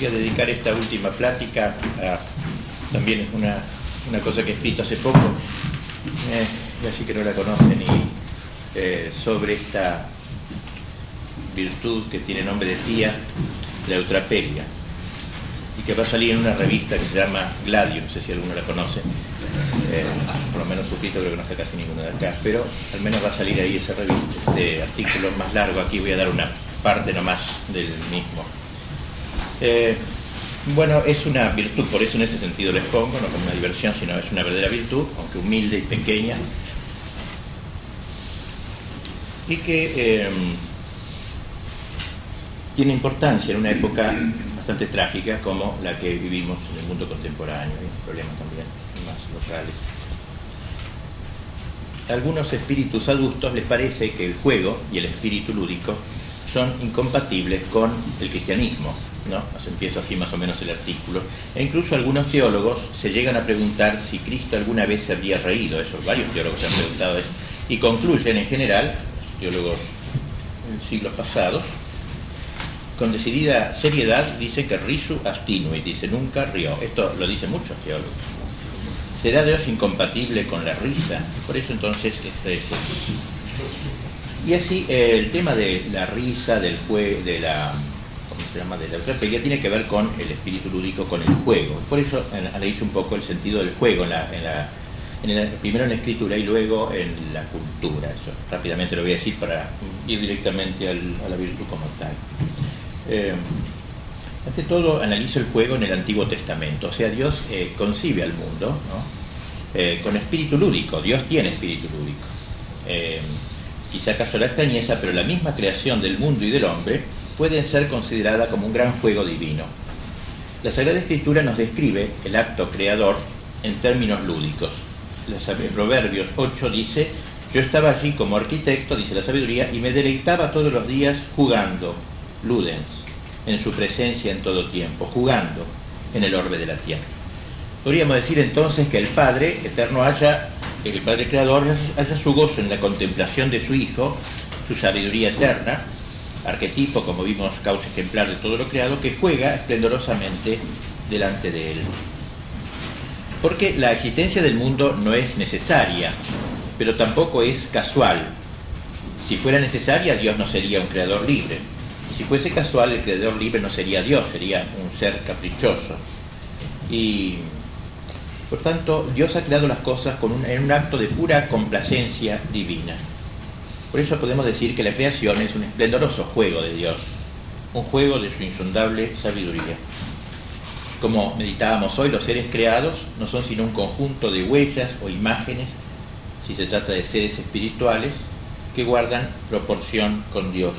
voy a dedicar esta última plática a también una, una cosa que he escrito hace poco, eh, así que no la conocen, y, eh, sobre esta virtud que tiene nombre de tía, la eutrapelia, y que va a salir en una revista que se llama Gladio, no sé si alguno la conoce, eh, por lo menos suscrito creo que no está casi ninguno de acá, pero al menos va a salir ahí esa revista, este artículo más largo, aquí voy a dar una parte nomás del mismo. Eh, bueno, es una virtud, por eso en ese sentido les pongo, no como una diversión, sino es una verdadera virtud, aunque humilde y pequeña, y que eh, tiene importancia en una época bastante trágica como la que vivimos en el mundo contemporáneo, hay problemas también más locales. A algunos espíritus adultos les parece que el juego y el espíritu lúdico son incompatibles con el cristianismo, ¿no? Empiezo así más o menos el artículo. E incluso algunos teólogos se llegan a preguntar si Cristo alguna vez se había reído, eso, varios teólogos se han preguntado eso, y concluyen en general, teólogos en siglos pasados, con decidida seriedad dice que risu astinui, dice nunca rió. Esto lo dicen muchos teólogos. ¿Será Dios incompatible con la risa? Por eso entonces este es Y así eh, el tema de la risa, del juego, de la ¿cómo se llama? de la tiene que ver con el espíritu lúdico, con el juego. Por eso analizo un poco el sentido del juego en la, en la primero en la escritura y luego en la cultura. Eso rápidamente lo voy a decir para ir directamente a la virtud como tal. Eh, ante todo, analizo el juego en el Antiguo Testamento. O sea, Dios eh, concibe al mundo eh, con espíritu lúdico. Dios tiene espíritu lúdico. quizá acaso la extrañeza, pero la misma creación del mundo y del hombre puede ser considerada como un gran juego divino. La Sagrada Escritura nos describe el acto creador en términos lúdicos. Proverbios 8 dice, yo estaba allí como arquitecto, dice la sabiduría, y me deleitaba todos los días jugando, ludens, en su presencia en todo tiempo, jugando en el orbe de la tierra. Podríamos decir entonces que el Padre eterno haya, el Padre Creador haya su gozo en la contemplación de su Hijo, su sabiduría eterna, arquetipo, como vimos, causa ejemplar de todo lo creado, que juega esplendorosamente delante de él. Porque la existencia del mundo no es necesaria, pero tampoco es casual. Si fuera necesaria, Dios no sería un creador libre. Si fuese casual, el creador libre no sería Dios, sería un ser caprichoso. Y por tanto, Dios ha creado las cosas con un, en un acto de pura complacencia divina. Por eso podemos decir que la creación es un esplendoroso juego de Dios, un juego de su insondable sabiduría. Como meditábamos hoy, los seres creados no son sino un conjunto de huellas o imágenes, si se trata de seres espirituales, que guardan proporción con Dios.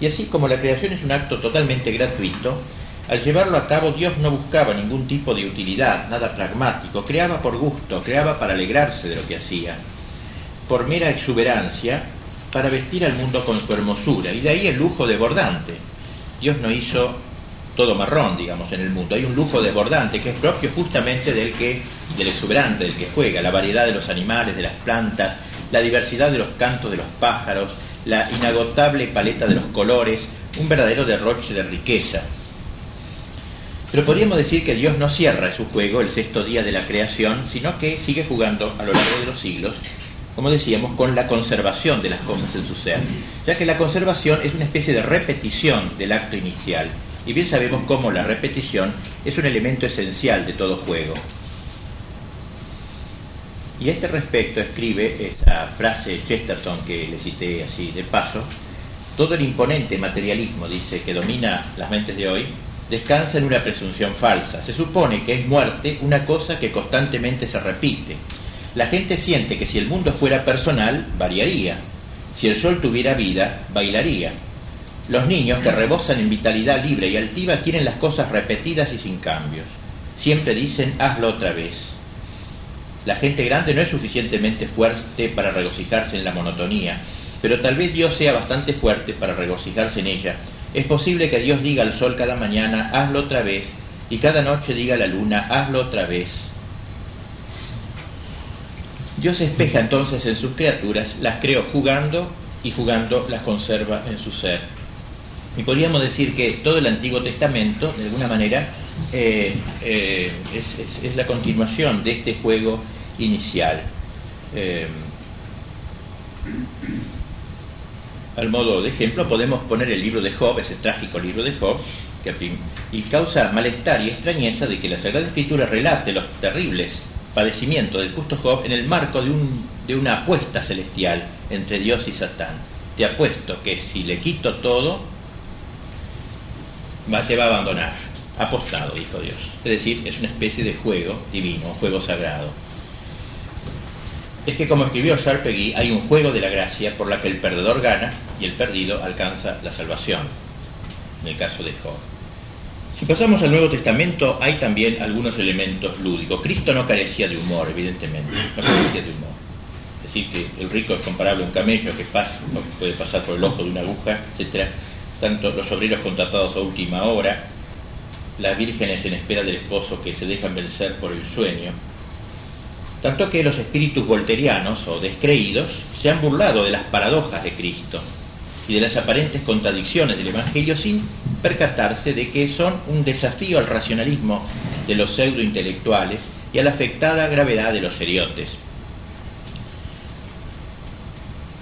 Y así como la creación es un acto totalmente gratuito, al llevarlo a cabo Dios no buscaba ningún tipo de utilidad, nada pragmático, creaba por gusto, creaba para alegrarse de lo que hacía, por mera exuberancia, para vestir al mundo con su hermosura, y de ahí el lujo desbordante. Dios no hizo todo marrón, digamos, en el mundo. Hay un lujo desbordante que es propio justamente del que, del exuberante, del que juega, la variedad de los animales, de las plantas, la diversidad de los cantos de los pájaros, la inagotable paleta de los colores, un verdadero derroche de riqueza. Pero podríamos decir que Dios no cierra su juego el sexto día de la creación, sino que sigue jugando a lo largo de los siglos, como decíamos, con la conservación de las cosas en su ser, ya que la conservación es una especie de repetición del acto inicial, y bien sabemos cómo la repetición es un elemento esencial de todo juego. Y a este respecto escribe esta frase Chesterton que le cité así de paso, todo el imponente materialismo, dice, que domina las mentes de hoy, descansa en una presunción falsa. Se supone que es muerte una cosa que constantemente se repite. La gente siente que si el mundo fuera personal, variaría. Si el sol tuviera vida, bailaría. Los niños que rebosan en vitalidad libre y altiva quieren las cosas repetidas y sin cambios. Siempre dicen, hazlo otra vez. La gente grande no es suficientemente fuerte para regocijarse en la monotonía, pero tal vez Dios sea bastante fuerte para regocijarse en ella. Es posible que Dios diga al sol cada mañana, hazlo otra vez, y cada noche diga a la luna, hazlo otra vez. Dios espeja entonces en sus criaturas, las creó jugando y jugando las conserva en su ser. Y podríamos decir que todo el Antiguo Testamento, de alguna manera, eh, eh, es, la continuación de este juego inicial. Eh, al modo de ejemplo, podemos poner el libro de Job, ese trágico libro de Job, que, y causa malestar y extrañeza de que la Sagrada Escritura relate los terribles padecimientos del justo Job en el marco de, un, de una apuesta celestial entre Dios y Satán. Te apuesto que si le quito todo, va, te va a abandonar. Apostado, dijo Dios. Es decir, es una especie de juego divino, juego sagrado. Es que como escribió Sharpegui, hay un juego de la gracia por la que el perdedor gana y el perdido alcanza la salvación, en el caso de Job. Si pasamos al Nuevo Testamento, hay también algunos elementos lúdicos. Cristo no carecía de humor, evidentemente, no carecía de humor. Es decir, que el rico es comparable a un camello que pasa, puede pasar por el ojo de una aguja, etcétera tanto los obreros contratados a última hora, las vírgenes en espera del esposo que se dejan vencer por el sueño, tanto que los espíritus volterianos o descreídos se han burlado de las paradojas de Cristo y de las aparentes contradicciones del Evangelio sin percatarse de que son un desafío al racionalismo de los pseudo-intelectuales y a la afectada gravedad de los seriotes.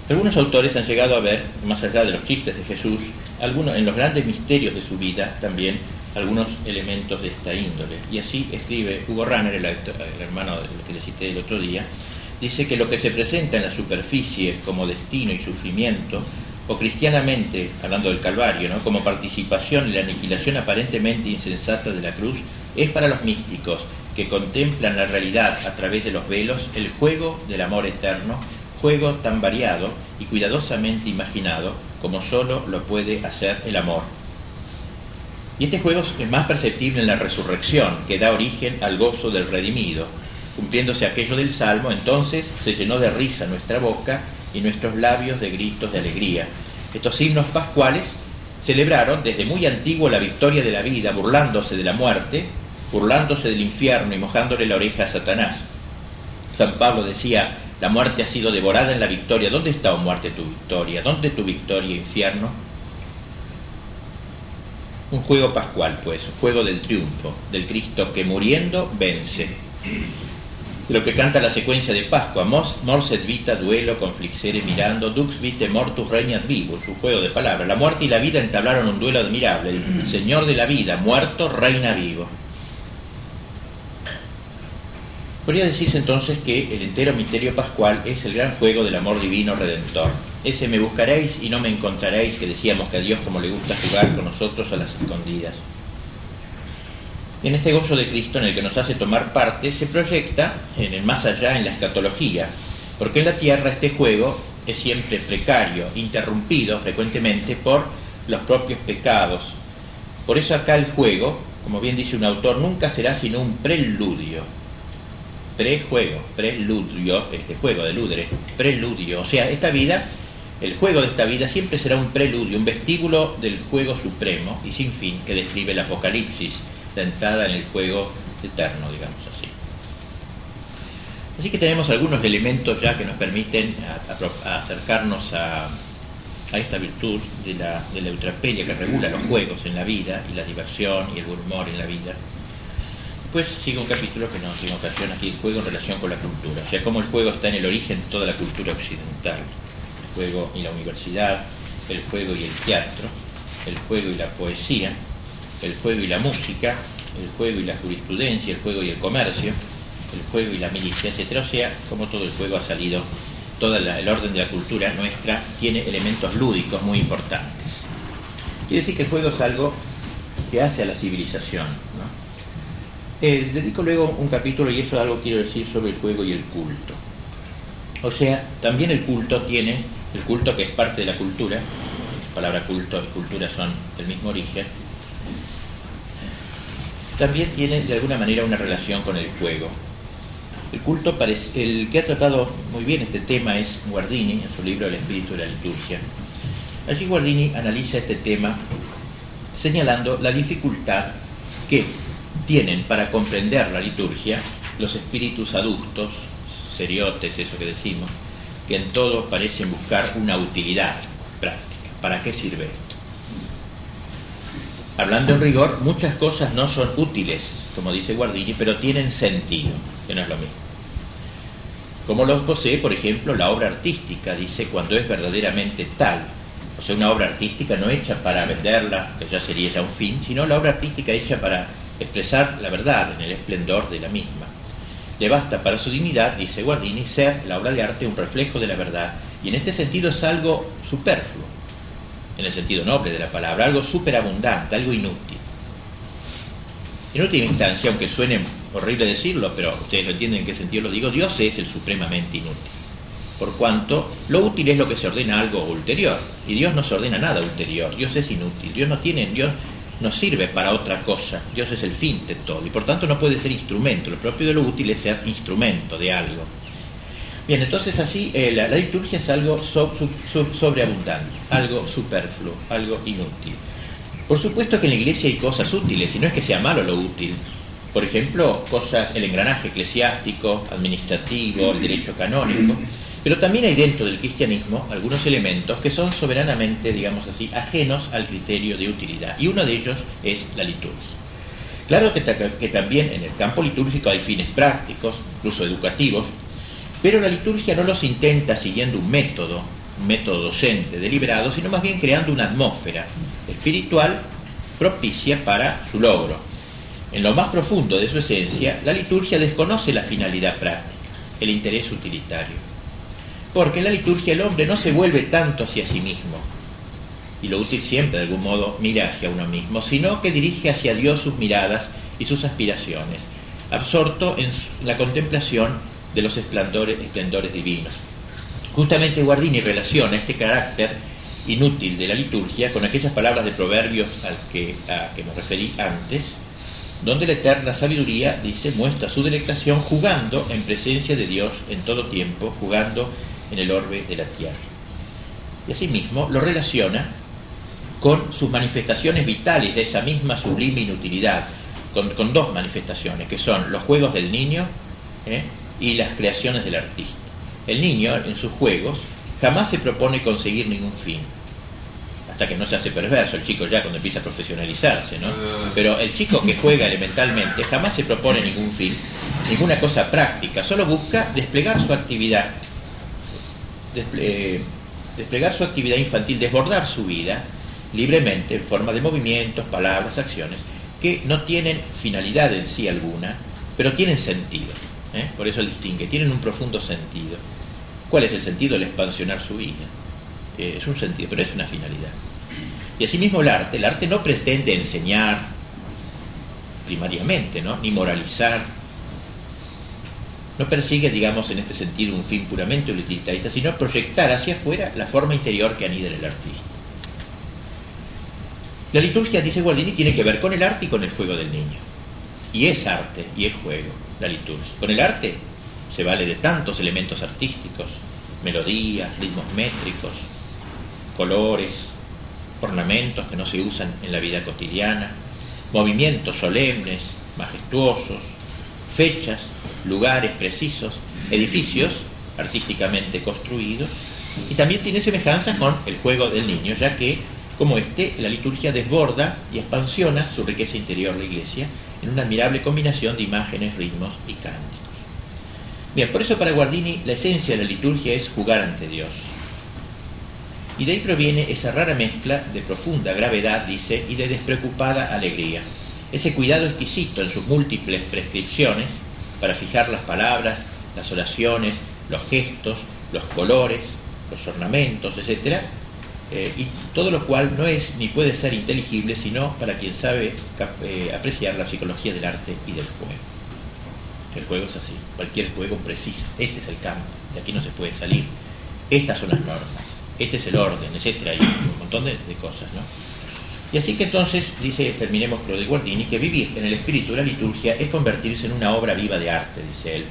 Algunos autores han llegado a ver, más allá de los chistes de Jesús, algunos, en los grandes misterios de su vida también algunos elementos de esta índole. Y así escribe Hugo Ranner, el, hermano del que le cité el otro día, dice que lo que se presenta en la superficie como destino y sufrimiento, o cristianamente, hablando del Calvario, ¿no? como participación en la aniquilación aparentemente insensata de la cruz, es para los místicos que contemplan la realidad a través de los velos el juego del amor eterno, juego tan variado y cuidadosamente imaginado como solo lo puede hacer el amor. Y este juego es más perceptible en la resurrección, que da origen al gozo del redimido. Cumpliéndose aquello del Salmo, entonces se llenó de risa nuestra boca y nuestros labios de gritos de alegría. Estos signos pascuales celebraron desde muy antiguo la victoria de la vida, burlándose de la muerte, burlándose del infierno y mojándole la oreja a Satanás. San Pablo decía, la muerte ha sido devorada en la victoria. ¿Dónde está, oh muerte, tu victoria? ¿Dónde tu victoria, infierno? Un juego pascual, pues, un juego del triunfo, del Cristo que muriendo vence. Lo que canta la secuencia de Pascua, mors, et vita, duelo, conflixere mirando, dux vite mortus regnat vivus, un juego de palabras. La muerte y la vida entablaron un duelo admirable. El Señor de la vida, muerto, reina vivo. Podría decirse entonces que el entero misterio pascual es el gran juego del amor divino redentor. Ese me buscaréis y no me encontraréis que decíamos que a Dios como le gusta jugar con nosotros a las escondidas. En este gozo de Cristo en el que nos hace tomar parte se proyecta en el más allá en la escatología, porque en la tierra este juego es siempre precario, interrumpido frecuentemente por los propios pecados. Por eso acá el juego, como bien dice un autor, nunca será sino un preludio. Prejuego, preludio, este juego de ludre, preludio, o sea, esta vida, el juego de esta vida siempre será un preludio, un vestíbulo del juego supremo y sin fin que describe el Apocalipsis, la entrada en el juego eterno, digamos así. Así que tenemos algunos elementos ya que nos permiten acercarnos a, esta virtud de la, de eutrapelia que regula los juegos en la vida y la diversión y el buen humor en la vida. Después sigue un capítulo que nos ocasión aquí, el juego en relación con la cultura, o sea, cómo el juego está en el origen de toda la cultura occidental, el juego y la universidad, el juego y el teatro, el juego y la poesía, el juego y la música, el juego y la jurisprudencia, el juego y el comercio, el juego y la milicia, etc. O sea, como todo el juego ha salido, todo el orden de la cultura nuestra tiene elementos lúdicos muy importantes. Quiere decir que el juego es algo que hace a la civilización. Eh, dedico luego un capítulo, y eso es algo quiero decir, sobre el juego y el culto. O sea, también el culto tiene, el culto que es parte de la cultura, la palabra culto y cultura son del mismo origen, también tiene de alguna manera una relación con el juego. El culto, parece, el que ha tratado muy bien este tema es Guardini, en su libro El espíritu de la liturgia. Allí Guardini analiza este tema señalando la dificultad que tienen para comprender la liturgia los espíritus adultos, seriotes, eso que decimos, que en todo parecen buscar una utilidad práctica. ¿Para qué sirve esto? Hablando en rigor, muchas cosas no son útiles, como dice Guardini, pero tienen sentido, que no es lo mismo. Como los posee, por ejemplo, la obra artística, dice, cuando es verdaderamente tal. O sea, una obra artística no hecha para venderla, que ya sería ya un fin, sino la obra artística hecha para expresar la verdad en el esplendor de la misma. Le basta para su dignidad, dice Guardini, ser la obra de arte un reflejo de la verdad, y en este sentido es algo superfluo, en el sentido noble de la palabra, algo superabundante, algo inútil. En última instancia, aunque suene horrible decirlo, pero ustedes lo entienden en qué sentido lo digo, Dios es el supremamente inútil. Por cuanto lo útil es lo que se ordena algo ulterior, y Dios no se ordena nada ulterior, Dios es inútil, Dios no tiene, Dios no sirve para otra cosa. Dios es el fin de todo y por tanto no puede ser instrumento. Lo propio de lo útil es ser instrumento de algo. Bien, entonces así eh, la, liturgia es algo sobreabundante, algo superfluo, algo inútil. Por supuesto que en la iglesia hay cosas útiles y no es que sea malo lo útil. Por ejemplo, cosas, el engranaje eclesiástico, administrativo, el derecho canónico. Pero también hay dentro del cristianismo algunos elementos que son soberanamente, digamos así, ajenos al criterio de utilidad. Y uno de ellos es la liturgia. Claro que, que también en el campo litúrgico hay fines prácticos, incluso educativos, pero la liturgia no los intenta siguiendo un método, un método docente deliberado, sino más bien creando una atmósfera espiritual propicia para su logro. En lo más profundo de su esencia, la liturgia desconoce la finalidad práctica, el interés utilitario porque en la liturgia el hombre no se vuelve tanto hacia sí mismo, y lo útil siempre de algún modo mira hacia uno mismo, sino que dirige hacia Dios sus miradas y sus aspiraciones, absorto en la contemplación de los esplendores, divinos. Justamente Guardini relaciona este carácter inútil de la liturgia con aquellas palabras de proverbios al que, a que me referí antes, donde la eterna sabiduría, dice, muestra su delectación jugando en presencia de Dios en todo tiempo, jugando en el orbe de la Tierra. Y asimismo lo relaciona con sus manifestaciones vitales de esa misma sublime inutilidad, con, dos manifestaciones, que son los juegos del niño ¿eh? Y las creaciones del artista. El niño en sus juegos jamás se propone conseguir ningún fin, hasta que no se hace perverso el chico ya cuando empieza a profesionalizarse, ¿no? Pero el chico que juega elementalmente jamás se propone ningún fin, ninguna cosa práctica, solo busca desplegar su actividad eh, desplegar su actividad infantil, desbordar su vida libremente en forma de movimientos, palabras, acciones, que no tienen finalidad en sí alguna, pero tienen sentido. ¿Eh? Por eso distingue, tienen un profundo sentido. ¿Cuál es el sentido? El expansionar su vida. Eh, es un sentido, pero es una finalidad. Y asimismo el arte, el arte no pretende enseñar primariamente, ¿no? ni moralizar, no persigue, digamos, en este sentido un fin puramente utilitarista, sino proyectar hacia afuera la forma interior que anida en el artista. La liturgia, dice Guardini, tiene que ver con el arte y con el juego del niño. Y es arte y es juego, la liturgia. Con el arte se vale de tantos elementos artísticos, melodías, ritmos métricos, colores, ornamentos que no se usan en la vida cotidiana, movimientos solemnes, majestuosos, fechas, lugares precisos, edificios artísticamente construidos, y también tiene semejanzas con el juego del niño, ya que, como este, la liturgia desborda y expansiona su riqueza interior de la iglesia en una admirable combinación de imágenes, ritmos y cánticos. Bien, por eso para Guardini la esencia de la liturgia es jugar ante Dios. Y de ahí proviene esa rara mezcla de profunda gravedad, dice, y de despreocupada alegría ese cuidado exquisito en sus múltiples prescripciones para fijar las palabras, las oraciones, los gestos, los colores, los ornamentos, etc. Eh, y todo lo cual no es ni puede ser inteligible sino para quien sabe eh, apreciar la psicología del arte y del juego. El juego es así, cualquier juego preciso, este es el campo, de aquí no se puede salir, estas son las normas, este es el orden, etc. Hay un montón de, cosas, ¿no? Y así que entonces, dice, terminemos lo de Guardini, que vivir en el espíritu de la liturgia es convertirse en una obra viva de arte, dice él.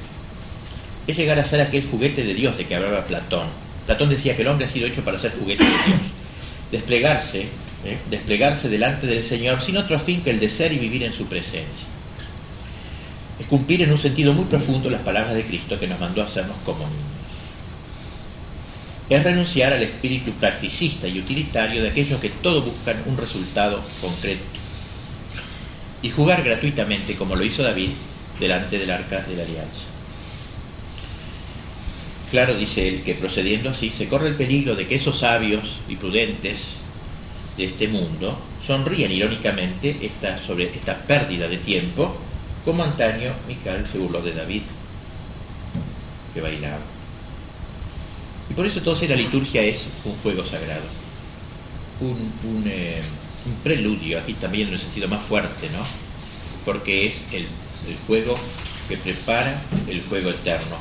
Es llegar a ser aquel juguete de Dios de que hablaba Platón. Platón decía que el hombre ha sido hecho para ser juguete de Dios. Desplegarse, ¿eh? desplegarse delante del Señor sin otro fin que el de ser y vivir en su presencia. Es cumplir en un sentido muy profundo las palabras de Cristo que nos mandó a hacernos como niños es renunciar al espíritu practicista y utilitario de aquellos que todo buscan un resultado concreto, y jugar gratuitamente como lo hizo David delante del arca de la alianza. Claro, dice él, que procediendo así se corre el peligro de que esos sabios y prudentes de este mundo sonríen irónicamente esta, sobre esta pérdida de tiempo, como antaño Mical se burló de David, que bailaba. Y por eso entonces la liturgia es un juego sagrado, un, eh, un, preludio, aquí también en el sentido más fuerte, ¿no? Porque es el juego que prepara el juego eterno,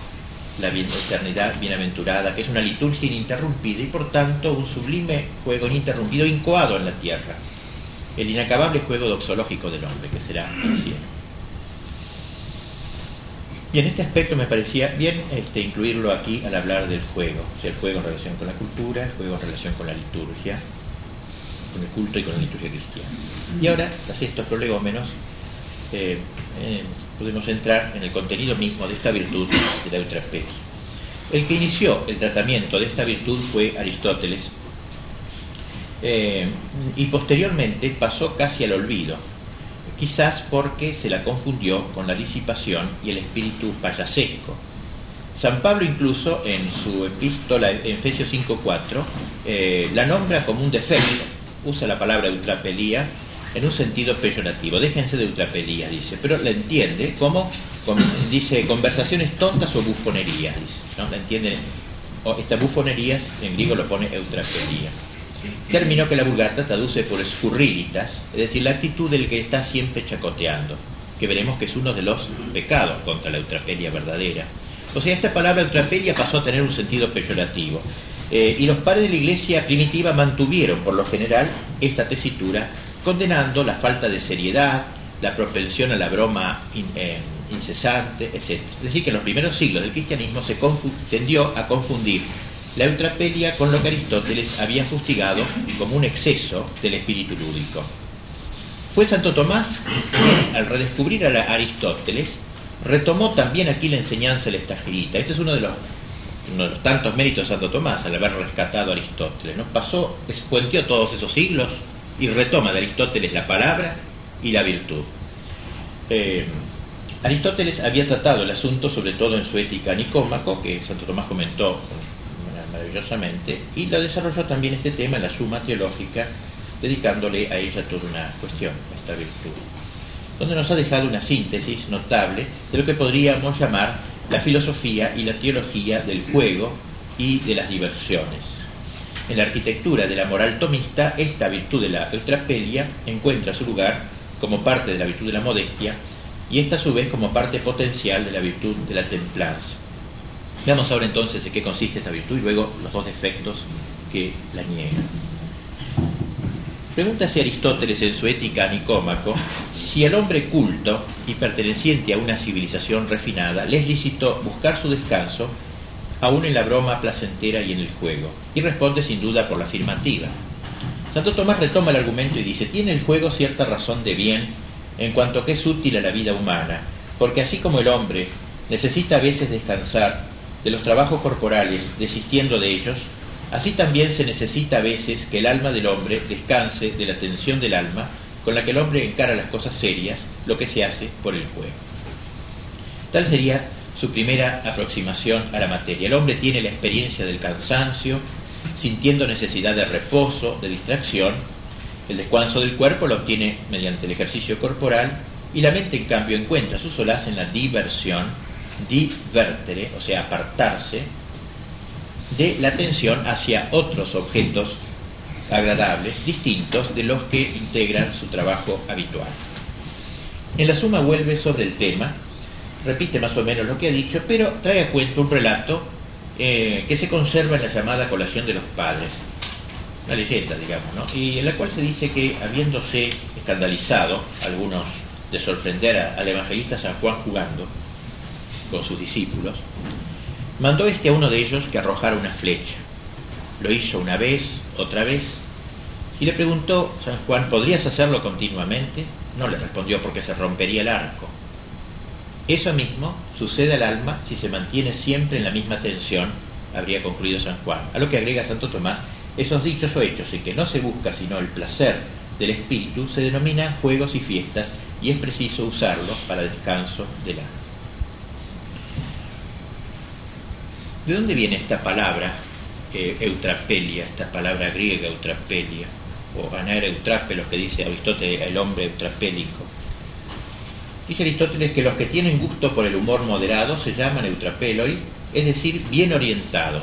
la eternidad bienaventurada, que es una liturgia ininterrumpida y por tanto un sublime juego ininterrumpido incoado en la tierra, el inacabable juego doxológico del hombre, que será el cielo. Y en este aspecto me parecía bien este, incluirlo aquí al hablar del juego, o sea, el juego en relación con la cultura, el juego en relación con la liturgia, con el culto y con la liturgia cristiana. Y ahora, tras estos prolegómenos, eh, eh, podemos entrar en el contenido mismo de esta virtud de la eutrapelia. El que inició el tratamiento de esta virtud fue Aristóteles eh, y posteriormente pasó casi al olvido, quizás porque se la confundió con la disipación y el espíritu payasesco. San Pablo incluso en su epístola en Efesios 5.4 eh, la nombra como un defecto, usa la palabra eutrapelía en un sentido peyorativo. Déjense de ultrapelía, dice, pero la entiende como, dice, conversaciones tontas o bufonerías, dice, ¿no? La entiende, o estas bufonerías, en griego lo pone eutrapelía. Término que la Vulgata traduce por escurrilitas, es decir, la actitud del que está siempre chacoteando, que veremos que es uno de los pecados contra la eutrapelia verdadera. O sea, esta palabra eutrapelia pasó a tener un sentido peyorativo. Eh, y los padres de la iglesia primitiva mantuvieron, por lo general, esta tesitura condenando la falta de seriedad, la propensión a la broma eh, incesante, etc. Es decir, que en los primeros siglos del cristianismo se tendió a confundir la eutrapelia con lo que Aristóteles había fustigado como un exceso del espíritu lúdico. Fue Santo Tomás quien, al redescubrir a Aristóteles, retomó también aquí la enseñanza del estagerita. Este es uno de los tantos méritos de Santo Tomás al haber rescatado a Aristóteles. ¿no? Pasó, despuenteó todos esos siglos y retoma de Aristóteles la palabra y la virtud. Eh, Aristóteles había tratado el asunto sobre todo en su ética nicómaco, que Santo Tomás comentó maravillosamente, y lo desarrolló también este tema en la suma teológica, dedicándole a ella toda una cuestión, esta virtud, donde nos ha dejado una síntesis notable de lo que podríamos llamar la filosofía y la teología del juego y de las diversiones. En la arquitectura de la moral tomista, esta virtud de la eutrapelia encuentra su lugar como parte de la virtud de la modestia y esta a su vez como parte potencial de la virtud de la templanza. Veamos ahora entonces en qué consiste esta virtud y luego los dos defectos que la niegan. Pregúntase Aristóteles en su Ética Nicómaco si al hombre culto y perteneciente a una civilización refinada le es lícito buscar su descanso aún en la broma placentera y en el juego, y responde sin duda por la afirmativa. Santo Tomás retoma el argumento y dice, tiene el juego cierta razón de bien en cuanto que es útil a la vida humana, porque así como el hombre necesita a veces descansar de los trabajos corporales, desistiendo de ellos, así también se necesita a veces que el alma del hombre descanse de la tensión del alma con la que el hombre encara las cosas serias, lo que se hace por el juego. Tal sería su primera aproximación a la materia. El hombre tiene la experiencia del cansancio, sintiendo necesidad de reposo, de distracción. El descanso del cuerpo lo obtiene mediante el ejercicio corporal y la mente, en cambio, encuentra su solaz en la diversión, divertere, o sea, apartarse de la atención hacia otros objetos agradables, distintos de los que integran su trabajo habitual. En la suma vuelve sobre el tema repite más o menos lo que ha dicho, pero trae a cuento un relato eh, que se conserva en la llamada colación de los padres, una leyenda, digamos, y en la cual se dice que, habiéndose escandalizado algunos de sorprender al evangelista San Juan jugando con sus discípulos, mandó este a uno de ellos que arrojara una flecha. Lo hizo una vez, otra vez, y le preguntó San Juan, ¿podrías hacerlo continuamente? No le respondió porque se rompería el arco. Eso mismo sucede al alma si se mantiene siempre en la misma tensión, habría concluido San Juan. A lo que agrega Santo Tomás, esos dichos o hechos en que no se busca sino el placer del espíritu se denominan juegos y fiestas y es preciso usarlos para descanso del alma. ¿De dónde viene esta palabra eh, eutrapelia, esta palabra griega eutrapelia, o anaera lo que dice Aristóteles, el hombre eutrapélico? Dice Aristóteles que los que tienen gusto por el humor moderado se llaman eutrapeloi, es decir, bien orientados,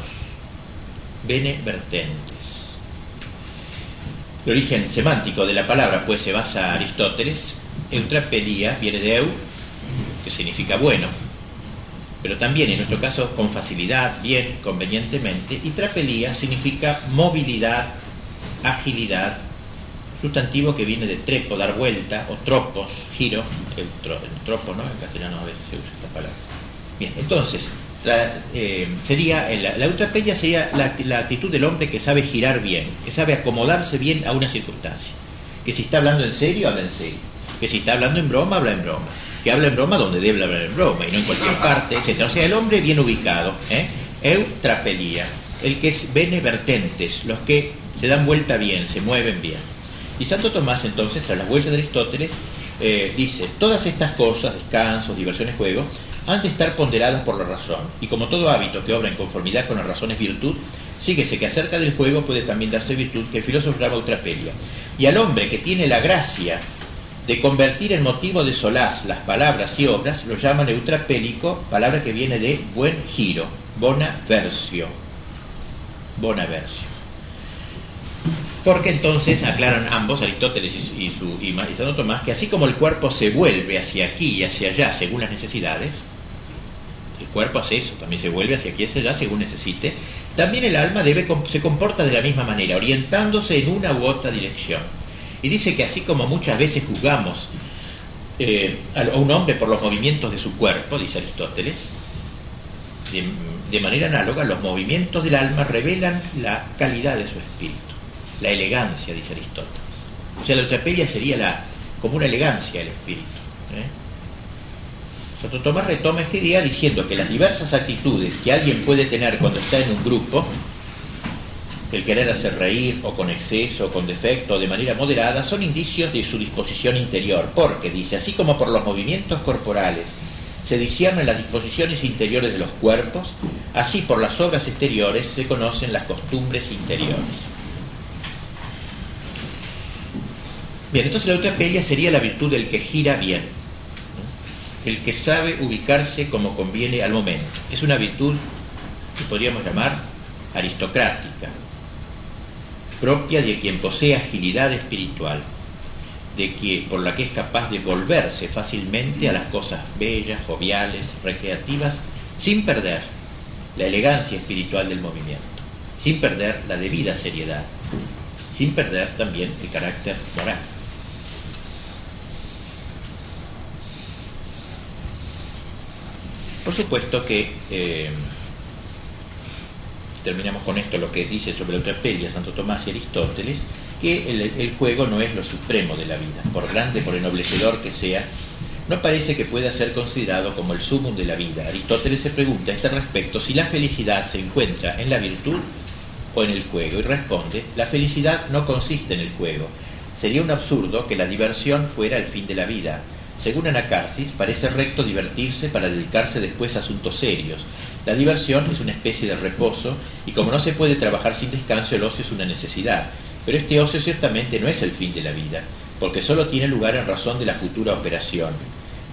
bene vertentes. El origen semántico de la palabra pues se basa Aristóteles. Eutrapelia viene de eu, que significa bueno, pero también en nuestro caso con facilidad, bien, convenientemente, y trapelía significa movilidad, agilidad, sustantivo que viene de trepo, dar vuelta, o tropos, giro, el, tropo, ¿no? En castellano a veces se usa esta palabra. Bien, entonces, eh, sería, la, la sería la, actitud del hombre que sabe girar bien, que sabe acomodarse bien a una circunstancia. Que si está hablando en serio, habla en serio. Que si está hablando en broma, habla en broma. Que habla en broma donde debe hablar en broma y no en cualquier parte, etc. O sea, el hombre bien ubicado. ¿eh? Eutrapelía. El que es benevertentes, los que se dan vuelta bien, se mueven bien. Y Santo Tomás entonces, tras las huellas de Aristóteles, eh, dice, todas estas cosas, descansos, diversiones, juegos, han de estar ponderadas por la razón, y como todo hábito que obra en conformidad con la razón es virtud, síguese que acerca del juego puede también darse virtud que el filósofo llama eutrapelia. Y al hombre que tiene la gracia de convertir en motivo de solaz las palabras y obras, lo llaman eutrapélico, palabra que viene de buen giro, bona versio. Bona versio. Porque entonces aclaran ambos, Aristóteles y, su, Santo Tomás, que así como el cuerpo se vuelve hacia aquí y hacia allá según las necesidades, el cuerpo hace eso, también se vuelve hacia aquí y hacia allá según necesite, también el alma debe, se comporta de la misma manera, orientándose en una u otra dirección. Y dice que así como muchas veces juzgamos eh, a un hombre por los movimientos de su cuerpo, dice Aristóteles, de manera análoga, los movimientos del alma revelan la calidad de su espíritu la elegancia, dice Aristóteles. O sea, la eutrapelia sería la, como una elegancia del espíritu. ¿eh? Santo Tomás retoma este día diciendo que las diversas actitudes que alguien puede tener cuando está en un grupo, el querer hacer reír o con exceso o con defecto o de manera moderada, son indicios de su disposición interior, porque dice, así como por los movimientos corporales se disciernen las disposiciones interiores de los cuerpos, así por las obras exteriores se conocen las costumbres interiores. Bien, entonces la eutrapelia sería la virtud del que gira bien, el que sabe ubicarse como conviene al momento. Es una virtud que podríamos llamar aristocrática, propia de quien posee agilidad espiritual, de que, por la que es capaz de volverse fácilmente a las cosas bellas, joviales, recreativas, sin perder la elegancia espiritual del movimiento, sin perder la debida seriedad, sin perder también el carácter moral. Por supuesto que eh, terminamos con esto lo que dice sobre eutrapelia Santo Tomás y Aristóteles, que el, juego no es lo supremo de la vida, por grande, por ennoblecedor que sea, no parece que pueda ser considerado como el sumum de la vida. Aristóteles se pregunta a este respecto si la felicidad se encuentra en la virtud o en el juego y responde, la felicidad no consiste en el juego. Sería un absurdo que la diversión fuera el fin de la vida. Según Anacarsis, parece recto divertirse para dedicarse después a asuntos serios. La diversión es una especie de reposo y como no se puede trabajar sin descanso, el ocio es una necesidad. Pero este ocio ciertamente no es el fin de la vida, porque solo tiene lugar en razón de la futura operación.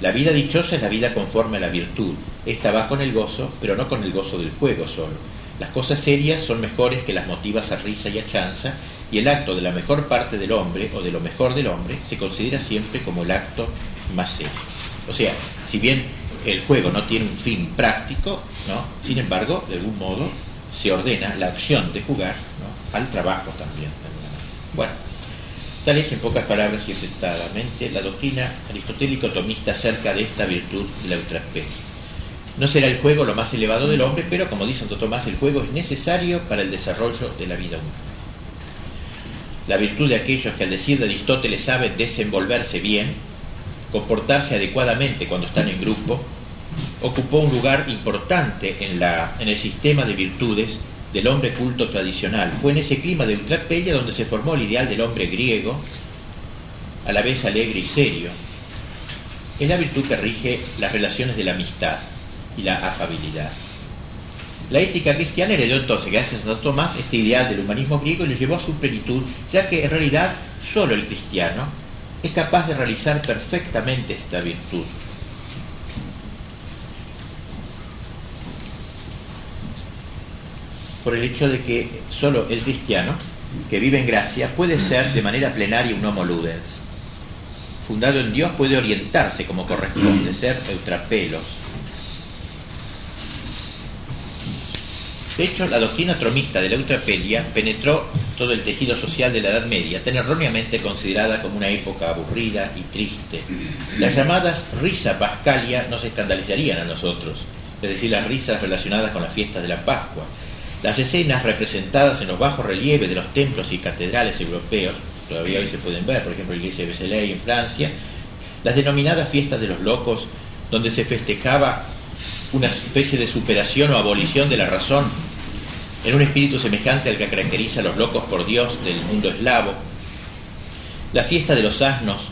La vida dichosa es la vida conforme a la virtud. Esta va con el gozo, pero no con el gozo del juego solo. Las cosas serias son mejores que las motivas a risa y a chanza, y el acto de la mejor parte del hombre o de lo mejor del hombre se considera siempre como el acto más serio. O sea, si bien el juego no tiene un fin práctico, ¿no? sin embargo, de algún modo se ordena la acción de jugar al trabajo también. Bueno, tal es en pocas palabras y aceptadamente la doctrina aristotélico-tomista acerca de esta virtud de la eutrapelia. No será el juego lo más elevado del hombre, pero como dice Santo Tomás, el juego es necesario para el desarrollo de la vida humana. La virtud de aquellos que al decir de Aristóteles saben desenvolverse bien, comportarse adecuadamente cuando están en grupo, ocupó un lugar importante en, la, en el sistema de virtudes del hombre culto tradicional. Fue en ese clima de ultrapelia donde se formó el ideal del hombre griego, a la vez alegre y serio, es la virtud que rige las relaciones de la amistad y la afabilidad. La ética cristiana heredó entonces, gracias a Santo Tomás, este ideal del humanismo griego y lo llevó a su plenitud, ya que en realidad solo el cristiano es capaz de realizar perfectamente esta virtud. Por el hecho de que solo el cristiano, que vive en gracia, puede ser de manera plenaria un homo ludens. Fundado en Dios puede orientarse como corresponde, ser eutrapelos, De hecho, la doctrina tromista de la eutrapelia penetró todo el tejido social de la Edad Media, tan erróneamente considerada como una época aburrida y triste. Las llamadas risa pascalia nos escandalizarían a nosotros, es decir, las risas relacionadas con las fiestas de la Pascua. Las escenas representadas en los bajos relieves de los templos y catedrales europeos, todavía hoy se pueden ver, por ejemplo, la iglesia de Vézelay en Francia, las denominadas fiestas de los locos, donde se festejaba una especie de superación o abolición de la razón en un espíritu semejante al que caracteriza a los locos por Dios del mundo eslavo. La fiesta de los asnos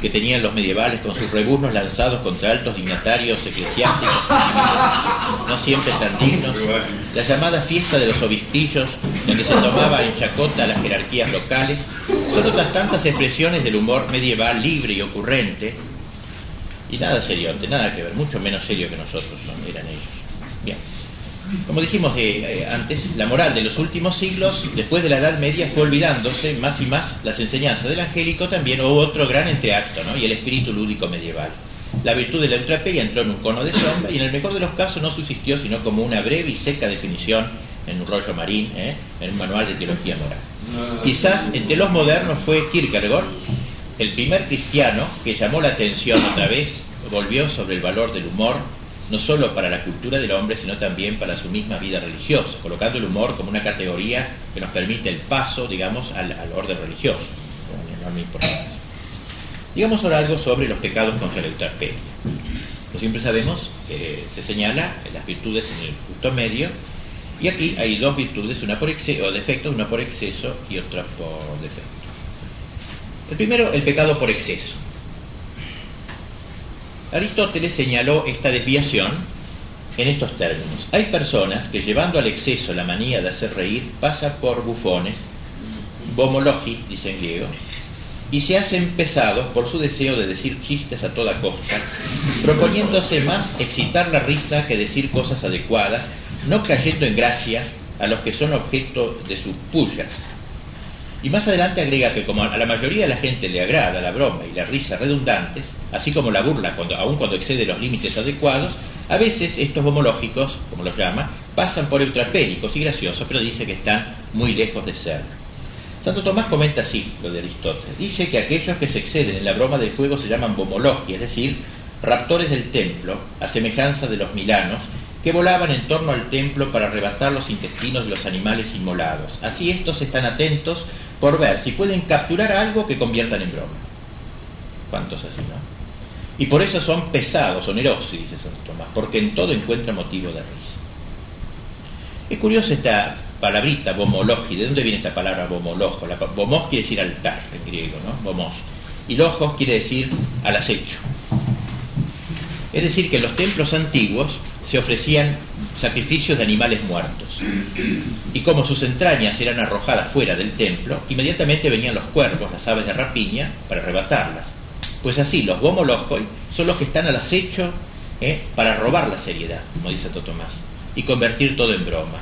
que tenían los medievales con sus rebuznos lanzados contra altos dignatarios eclesiásticos, no siempre tan dignos, la llamada fiesta de los obispillos, donde se tomaba en chacota las jerarquías locales, son otras tantas expresiones del humor medieval libre y ocurrente, y nada serio, nada que ver, mucho menos serio que nosotros son, eran ellos. Bien. Como dijimos eh, eh, antes, la moral de los últimos siglos, después de la Edad Media, fue olvidándose más y más las enseñanzas del angélico también, hubo otro gran entreacto, ¿no? y el espíritu lúdico medieval. La virtud de la eutrapeia entró en un cono de sombra y en el mejor de los casos no subsistió sino como una breve y seca definición en un rollo marín, ¿eh? en un manual de teología moral. Quizás entre los modernos fue Kierkegaard, el primer cristiano que llamó la atención otra vez, volvió sobre el valor del humor no solo para la cultura del hombre, sino también para su misma vida religiosa, colocando el humor como una categoría que nos permite el paso, digamos, al, orden religioso. Digamos ahora algo sobre los pecados contra la eutrapelia. Como siempre sabemos, que se señala las virtudes en el justo medio, y aquí hay dos virtudes, una por exceso, o defecto, una por exceso y otra por defecto. El primero, el pecado por exceso. Aristóteles señaló esta desviación en estos términos. Hay personas que llevando al exceso la manía de hacer reír pasan por bufones, bomologi, dice en griego, y se hacen pesados por su deseo de decir chistes a toda costa, proponiéndose más excitar la risa que decir cosas adecuadas, no cayendo en gracia a los que son objeto de sus pullas. Y más adelante agrega que como a la mayoría de la gente le agrada la broma y la risa redundantes, así como la burla, cuando, aun cuando excede los límites adecuados, a veces estos homológicos, como los llama, pasan por eutrapélicos y graciosos, pero dice que están muy lejos de ser. Santo Tomás comenta así lo de Aristóteles. Dice que aquellos que se exceden en la broma del juego se llaman bomologi, es decir, raptores del templo, a semejanza de los milanos, que volaban en torno al templo para arrebatar los intestinos de los animales inmolados. Así estos están atentos por ver si pueden capturar algo que conviertan en broma. ¿Cuántos así, no? Y por eso son pesados, onerosos, dice Santo Tomás, porque en todo encuentra motivo de risa. Es curiosa esta palabrita, bomologi. ¿De dónde viene esta palabra bomolojo? La, bomos quiere decir altar en griego, ¿no? Bomos. Y logos quiere decir al acecho. Es decir, que en los templos antiguos se ofrecían sacrificios de animales muertos. Y como sus entrañas eran arrojadas fuera del templo, inmediatamente venían los cuervos, las aves de rapiña, para arrebatarlas. Pues así, los bomolojos son los que están al acecho ¿eh? para robar la seriedad, como dice Santo Tomás, y convertir todo en broma.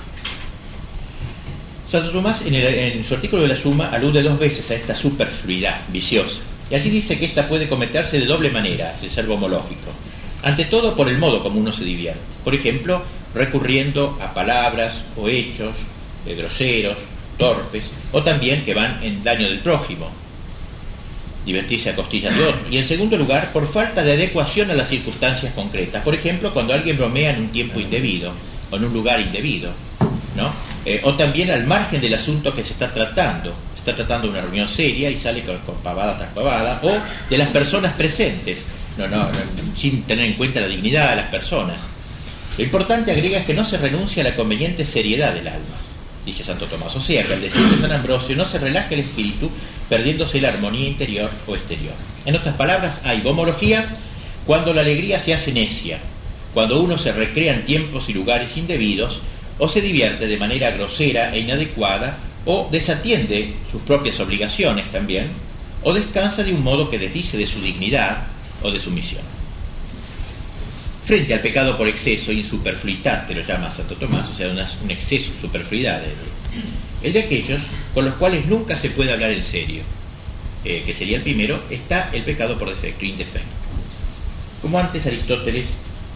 Santo Tomás en, en su artículo de la Suma alude dos veces a esta superfluidad viciosa. Y allí dice que esta puede cometerse de doble manera, el ser bomológico. Ante todo por el modo como uno se divierte. Por ejemplo, recurriendo a palabras o hechos de groseros, torpes, o también que van en daño del prójimo, divertirse a costillas de otro. Y en segundo lugar, por falta de adecuación a las circunstancias concretas. Por ejemplo, cuando alguien bromea en un tiempo indebido o en un lugar indebido, ¿no? Eh, o también al margen del asunto que se está tratando. Se está tratando de una reunión seria y sale con, pavada tras pavada, o de las personas presentes, no, no, sin tener en cuenta la dignidad de las personas. Lo importante, agrega, es que no se renuncia a la conveniente seriedad del alma dice Santo Tomás. O sea que al decir de San Ambrosio no se relaja el espíritu perdiéndose la armonía interior o exterior. En otras palabras, hay bomología cuando la alegría se hace necia, cuando uno se recrea en tiempos y lugares indebidos, o se divierte de manera grosera e inadecuada, o desatiende sus propias obligaciones también, o descansa de un modo que desdice de su dignidad o de su misión. Frente al pecado por exceso y superfluidad, que lo llama Santo Tomás, o sea, un exceso, superfluidad, el de aquellos con los cuales nunca se puede hablar en serio, eh, que sería el primero, está el pecado por defecto, indefecto. Como antes Aristóteles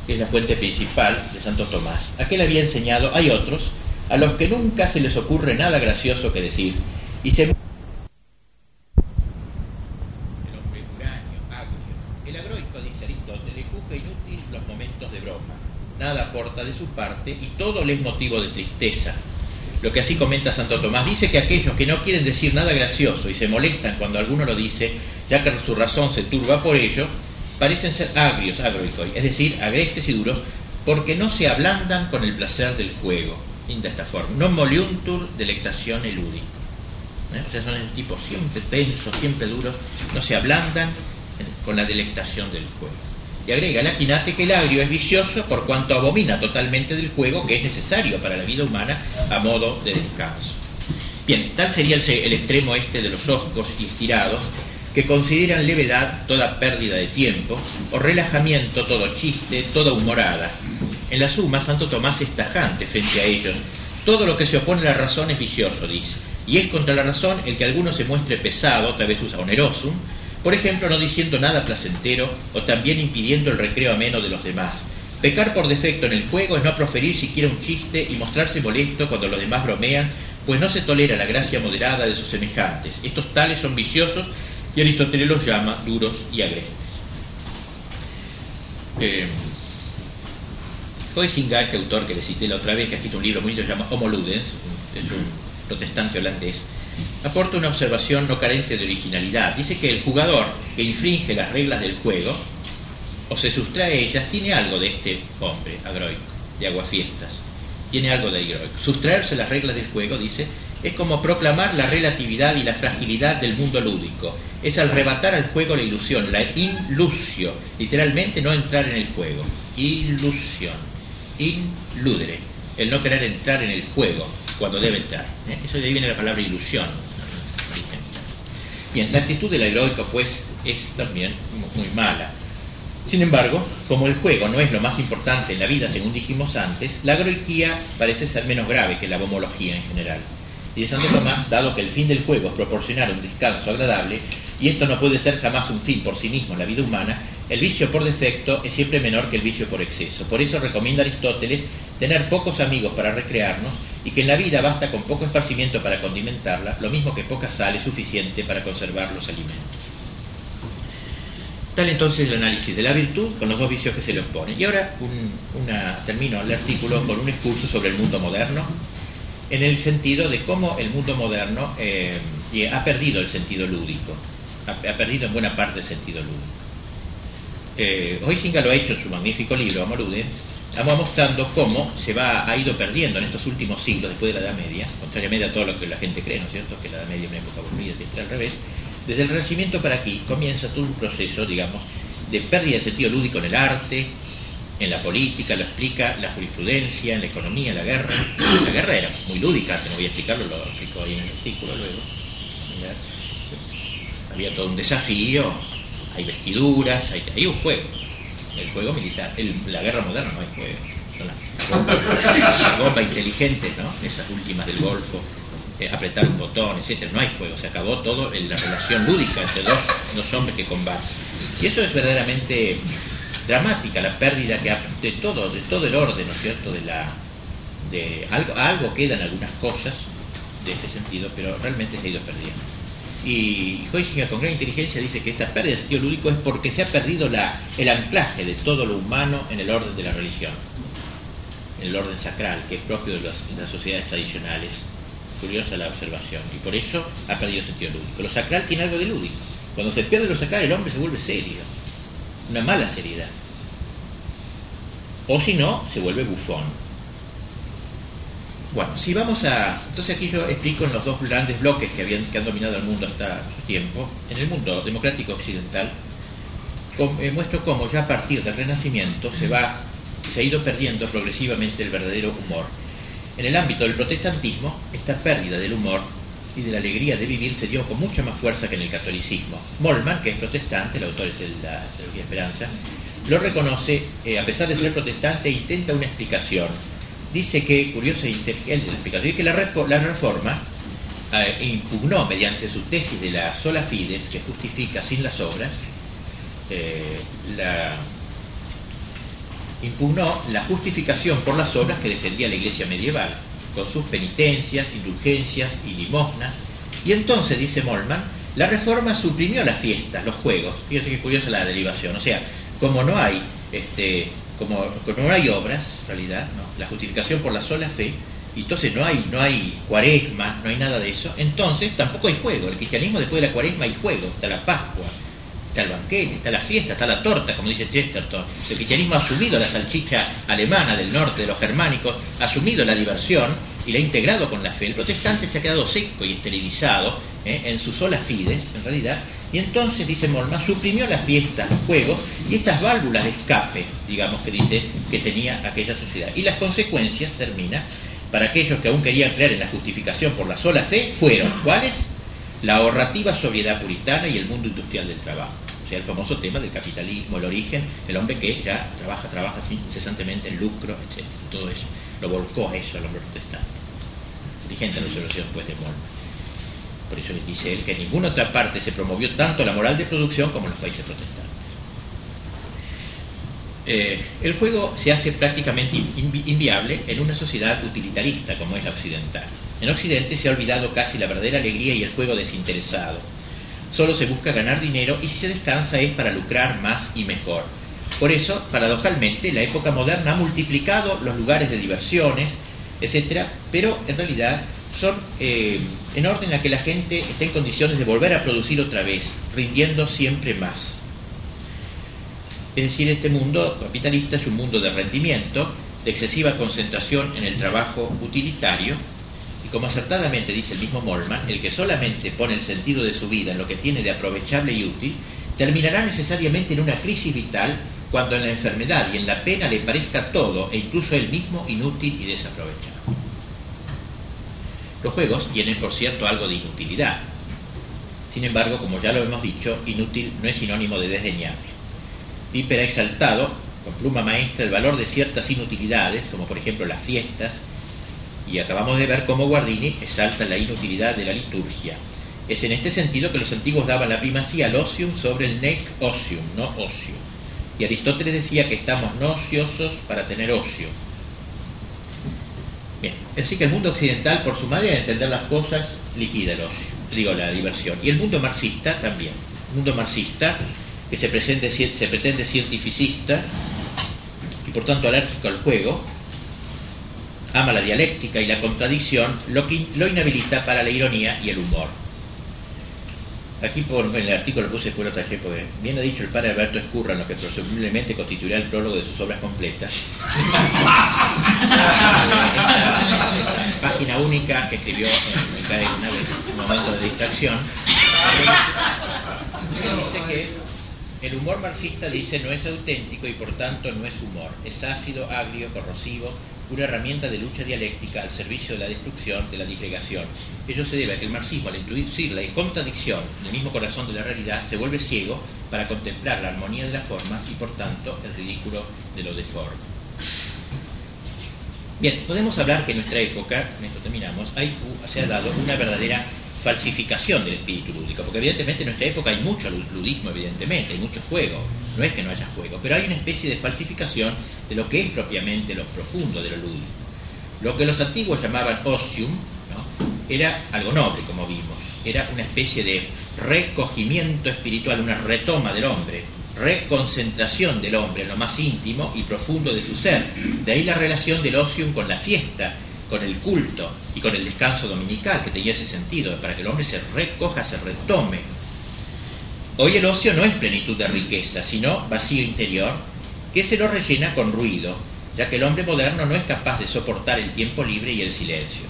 es la fuente principal de Santo Tomás. Aquel había enseñado, hay otros, a los que nunca se les ocurre nada gracioso que decir, y se... El hombre huraño, agrio. El agroico, dice Aristóteles, juzga inútil los momentos de broma. Nada aporta de su parte y todo le es motivo de tristeza. Lo que así comenta Santo Tomás, dice que aquellos que no quieren decir nada gracioso y se molestan cuando alguno lo dice, ya que su razón se turba por ello, parecen ser agrios, agroicoi, es decir, agrestes y duros, porque no se ablandan con el placer del juego, de esta forma. No moliuntur delectación eludi. ¿Eh? O sea, son el tipo siempre tensos, siempre duros, no se ablandan con la delectación del juego. Y agrega la quinate que el agrio es vicioso por cuanto abomina totalmente del juego que es necesario para la vida humana a modo de descanso. Bien, tal sería el, el extremo este de los oscos y estirados, que consideran levedad toda pérdida de tiempo o relajamiento todo chiste, toda humorada. En la suma, Santo Tomás es tajante frente a ellos. Todo lo que se opone a la razón es vicioso, dice, y es contra la razón el que alguno se muestre pesado, otra vez usa onerosum, por ejemplo, no diciendo nada placentero o también impidiendo el recreo ameno de los demás. Pecar por defecto en el juego es no proferir siquiera un chiste y mostrarse molesto cuando los demás bromean, pues no se tolera la gracia moderada de sus semejantes. Estos tales son viciosos y Aristóteles los llama duros y agrestes. Eh, este autor que le cité la otra vez, que ha escrito un libro muy lindo, se llama Homo protestante holandés, aporta una observación no carente de originalidad. Dice que el jugador que infringe las reglas del juego o se sustrae a ellas tiene algo de este hombre agroico, de aguafiestas, tiene algo de agroico. Sustraerse las reglas del juego, dice, es como proclamar la relatividad y la fragilidad del mundo lúdico. Es arrebatar al juego la ilusión, la ilusio. Literalmente no entrar en el juego. Ilusión. Inludere. El no querer entrar en el juego cuando debe entrar. ¿eh? Eso de ahí viene la palabra ilusión. Bien, la actitud del heroico pues es también muy mala. Sin embargo, como el juego no es lo más importante en la vida, según dijimos antes, la agroiquía parece ser menos grave que la homología en general. Y de Santo Tomás, dado que el fin del juego es proporcionar un descanso agradable, y esto no puede ser jamás un fin por sí mismo en la vida humana, el vicio por defecto es siempre menor que el vicio por exceso. Por eso recomienda Aristóteles tener pocos amigos para recrearnos y que en la vida basta con poco esparcimiento para condimentarla, lo mismo que poca sal es suficiente para conservar los alimentos. Tal entonces el análisis de la virtud con los dos vicios que se le oponen. Y ahora termino el artículo con un excurso sobre el mundo moderno, en el sentido de cómo el mundo moderno eh, ha perdido el sentido lúdico, ha, perdido en buena parte el sentido lúdico. Eh, lo ha hecho en su magnífico libro, Amorudens, vamos mostrando cómo se va, ha ido perdiendo en estos últimos siglos, después de la Edad Media, contrariamente a todo lo que la gente cree, ¿no es cierto?, que la Edad Media es una época aburrida, etc., al revés, desde el Renacimiento para aquí comienza todo un proceso, digamos, de pérdida de sentido lúdico en el arte, en la política, lo explica la jurisprudencia, en la economía, en la guerra. La guerra era muy lúdica, no voy a explicarlo, lo explico ahí en el artículo luego. Había todo un desafío, hay vestiduras, hay, un juego. El juego militar, la guerra moderna no hay juego. Son las, inteligentes, ¿no? Esas últimas del Golfo, eh, apretar un botón, etcétera. No hay juego, se acabó todo en la relación lúdica entre dos, dos hombres que combaten. Y eso es verdaderamente dramática la pérdida que de todo, de todo el orden, ¿no es cierto? De la, de algo, algo quedan algunas cosas de este sentido, pero realmente se ha ido perdiendo. Y Heuschinger con gran inteligencia dice que esta pérdida de sentido lúdico es porque se ha perdido el anclaje de todo lo humano en el orden de la religión, en el orden sacral, que es propio de, de las sociedades tradicionales. Curiosa la observación. Y por eso ha perdido sentido lúdico. Lo sacral tiene algo de lúdico. Cuando se pierde lo sacral, el hombre se vuelve serio una mala seriedad. O si no, se vuelve bufón. Bueno, si vamos a... Entonces aquí yo explico en los dos grandes bloques que, habían, que han dominado el mundo hasta su tiempo. En el mundo democrático occidental, eh, muestro cómo ya a partir del Renacimiento se va, se ha ido perdiendo progresivamente el verdadero humor. En el ámbito del protestantismo, esta pérdida del humor y de la alegría de vivir se dio con mucha más fuerza que en el catolicismo. Molman, que es protestante, el autor es de la Teología Esperanza, lo reconoce, eh, a pesar de ser protestante, e intenta una explicación. Dice que, curiosa e inteligente la explicación, que la, reforma eh, impugnó mediante su tesis de la sola fides, que justifica sin las obras, eh, la, impugnó la justificación por las obras que defendía la iglesia medieval con sus penitencias, indulgencias y limosnas. Y entonces, dice Molman, la reforma suprimió las fiestas, los juegos. Fíjense que curiosa la derivación. O sea, como no hay, este, como, no hay obras, en realidad, la justificación por la sola fe, y entonces no hay, no hay cuaresma, no hay nada de eso, entonces tampoco hay juego. El cristianismo después de la cuaresma hay juego, está la Pascua, está el banquete, está la fiesta, está la torta, como dice Chesterton. El cristianismo ha asumido la salchicha alemana del norte, de los germánicos, ha asumido la diversión y la ha integrado con la fe. El protestante se ha quedado seco y esterilizado ¿eh? en sus sola fides, en realidad, y entonces, dice Molma, suprimió las fiestas, los juegos y estas válvulas de escape, digamos que dice, que tenía aquella sociedad. Y las consecuencias, termina, para aquellos que aún querían creer en la justificación por la sola fe, fueron, ¿cuáles? La ahorrativa sobriedad puritana y el mundo industrial del trabajo o sea, el famoso tema del capitalismo, el origen, el hombre que ya trabaja, trabaja incesantemente en lucro, etc. Todo eso lo volcó a eso el hombre protestante. Dirigente la observación después de Molma. Por eso dice él que en ninguna otra parte se promovió tanto la moral de producción como en los países protestantes. Eh, el juego se hace prácticamente inviable en una sociedad utilitarista como es la occidental. En Occidente se ha olvidado casi la verdadera alegría y el juego desinteresado Solo se busca ganar dinero y si se descansa es para lucrar más y mejor. Por eso, paradojalmente, la época moderna ha multiplicado los lugares de diversiones, etcétera, pero en realidad son eh, en orden a que la gente esté en condiciones de volver a producir otra vez, rindiendo siempre más. Es decir, este mundo capitalista es un mundo de rendimiento, de excesiva concentración en el trabajo utilitario, y como acertadamente dice el mismo Molman, el que solamente pone el sentido de su vida en lo que tiene de aprovechable y útil, terminará necesariamente en una crisis vital cuando en la enfermedad y en la pena le parezca todo e incluso él mismo inútil y desaprovechado. Los juegos tienen, por cierto, algo de inutilidad. Sin embargo, como ya lo hemos dicho, inútil no es sinónimo de desdeñable. Piper ha exaltado, con pluma maestra, el valor de ciertas inutilidades, como por ejemplo las fiestas, y acabamos de ver cómo Guardini exalta la inutilidad de la liturgia. Es en este sentido que los antiguos daban la primacía al ocium sobre el nec ocium, no ocio. Y Aristóteles decía que estamos no ociosos para tener ocio. Bien, así que el mundo occidental, por su manera de entender las cosas, liquida el ocio, digo, la diversión. Y el mundo marxista también. El mundo marxista, que se, presente, se pretende cientificista y por tanto alérgico al juego, ama la dialéctica y la contradicción, lo que lo inhabilita para la ironía y el humor. Aquí por, en el artículo puse por otra porque bien ha dicho el padre Alberto Escurra, lo que presumiblemente constituirá el prólogo de sus obras completas. página única que escribió en, un momento de distracción. dice que el humor marxista dice no es auténtico y por tanto no es humor, es ácido, agrio, corrosivo, una herramienta de lucha dialéctica al servicio de la destrucción, de la disgregación. Ello se debe a que el marxismo, al introducir la contradicción en el mismo corazón de la realidad, se vuelve ciego para contemplar la armonía de las formas y, por tanto, el ridículo de lo deforme. Bien, podemos hablar que en nuestra época, en esto terminamos, se ha dado una verdadera falsificación del espíritu lúdico, porque evidentemente en nuestra época hay mucho ludismo, evidentemente, hay mucho juego, no es que no haya juego, pero hay una especie de falsificación de lo que es propiamente lo profundo de lo lúdico. Lo que los antiguos llamaban osium era algo noble, como vimos, era una especie de recogimiento espiritual, una retoma del hombre, reconcentración del hombre en lo más íntimo y profundo de su ser. De ahí la relación del osium con la fiesta, con el culto y con el descanso dominical, que tenía ese sentido, para que el hombre se recoja, se retome. Hoy el ocio no es plenitud de riqueza, sino vacío interior, que se lo rellena con ruido, ya que el hombre moderno no es capaz de soportar el tiempo libre y el silencio.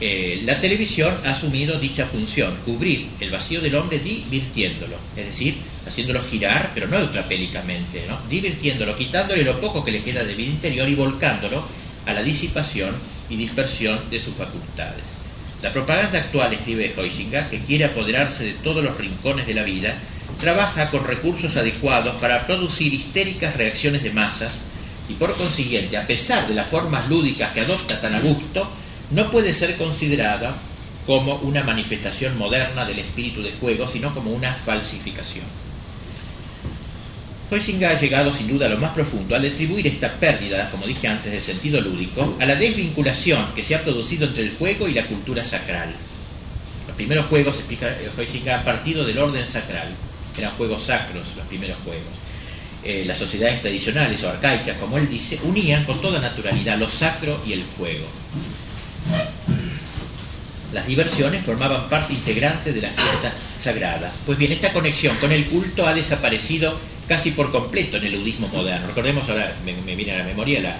Eh, la televisión ha asumido dicha función, cubrir el vacío del hombre divirtiéndolo, es decir, haciéndolo girar, pero no ultrapélicamente, ¿no? divirtiéndolo, quitándole lo poco que le queda de vida interior y volcándolo a la disipación y dispersión de sus facultades. La propaganda actual, escribe Heuschinger, que quiere apoderarse de todos los rincones de la vida, trabaja con recursos adecuados para producir histéricas reacciones de masas y por consiguiente, a pesar de las formas lúdicas que adopta tan a gusto, no puede ser considerada como una manifestación moderna del espíritu de juego, sino como una falsificación. Heuschinger ha llegado sin duda a lo más profundo al atribuir esta pérdida, como dije antes, del sentido lúdico, a la desvinculación que se ha producido entre el juego y la cultura sacral. Los primeros juegos, explica Heuschinger, han partido del orden sacral, eran juegos sacros los primeros juegos. Eh, las sociedades tradicionales o arcaicas, como él dice, unían con toda naturalidad lo sacro y el juego. Las diversiones formaban parte integrante de las fiestas sagradas. Pues bien, esta conexión con el culto ha desaparecido casi por completo en el ludismo moderno. Recordemos ahora, me, viene a la memoria,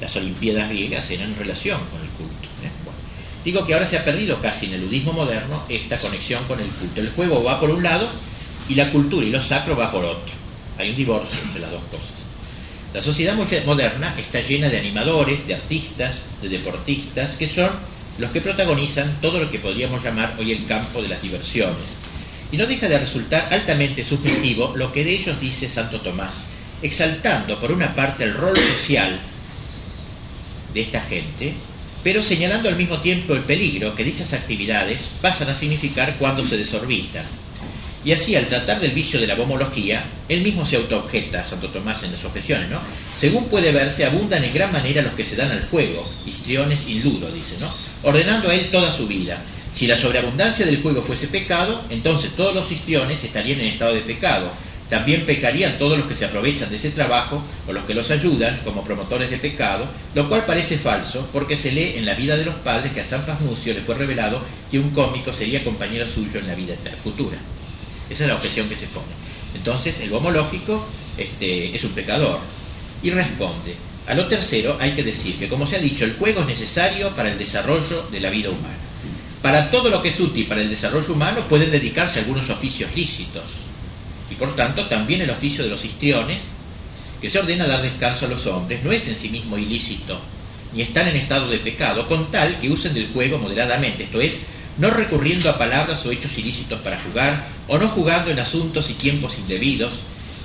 las Olimpiadas griegas eran relación con el culto. ¿eh? digo que ahora se ha perdido casi en el ludismo moderno esta conexión con el culto. El juego va por un lado y la cultura y lo sacro va por otro. Hay un divorcio entre las dos cosas. La sociedad moderna está llena de animadores, de artistas, de deportistas, que son los que protagonizan todo lo que podríamos llamar hoy el campo de las diversiones. Y no deja de resultar altamente subjetivo lo que de ellos dice Santo Tomás, exaltando por una parte el rol social de esta gente, pero señalando al mismo tiempo el peligro que dichas actividades pasan a significar cuando se desorbitan. Y así, al tratar del vicio de la bomología, él mismo se autoobjeta, Santo Tomás, en las objeciones, ¿no? Según puede verse, abundan en gran manera los que se dan al juego, histriones y ludo, dice, ¿no? Ordenando a él toda su vida. Si la sobreabundancia del juego fuese pecado, entonces todos los histriones estarían en estado de pecado. También pecarían todos los que se aprovechan de ese trabajo o los que los ayudan como promotores de pecado, lo cual parece falso porque se lee en la vida de los padres que a San Pasmucio le fue revelado que un cómico sería compañero suyo en la vida futura. Esa es la objeción que se pone. Entonces, el homológico este, es un pecador. Y responde, a lo tercero hay que decir que, como se ha dicho, el juego es necesario para el desarrollo de la vida humana. Para todo lo que es útil para el desarrollo humano pueden dedicarse algunos oficios lícitos. Y por tanto, también el oficio de los histriones, que se ordena dar descanso a los hombres, no es en sí mismo ilícito, ni están en estado de pecado, con tal que usen del juego moderadamente, esto es, no recurriendo a palabras o hechos ilícitos para jugar, o no jugando en asuntos y tiempos indebidos,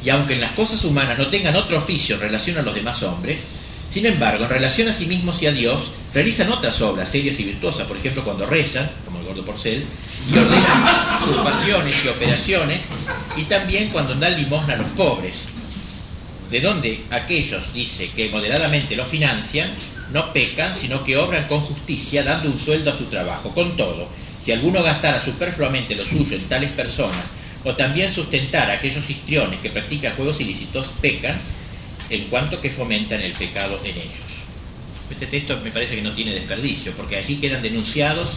y aunque en las cosas humanas no tengan otro oficio en relación a los demás hombres, sin embargo, en relación a sí mismos y a Dios, realizan otras obras serias y virtuosas, por ejemplo, cuando rezan, como el gordo porcel, y ordenan sus pasiones y operaciones, y también cuando dan limosna a los pobres, de donde aquellos, dice, que moderadamente lo financian, no pecan, sino que obran con justicia, dando un sueldo a su trabajo. Con todo, si alguno gastara superfluamente lo suyo en tales personas, o también sustentara a aquellos histriones que practican juegos ilícitos, pecan, en cuanto que fomentan el pecado en ellos. Este texto me parece que no tiene desperdicio, porque allí quedan denunciados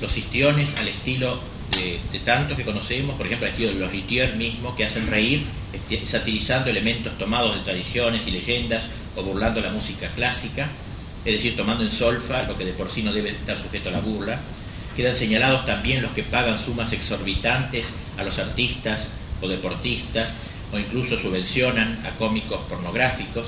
los histriones al estilo de, tantos que conocemos, por ejemplo, al estilo de los litiers mismos, que hacen reír, este, satirizando elementos tomados de tradiciones y leyendas o burlando la música clásica, es decir, tomando en solfa lo que de por sí no debe estar sujeto a la burla. Quedan señalados también los que pagan sumas exorbitantes a los artistas o deportistas o incluso subvencionan a cómicos pornográficos.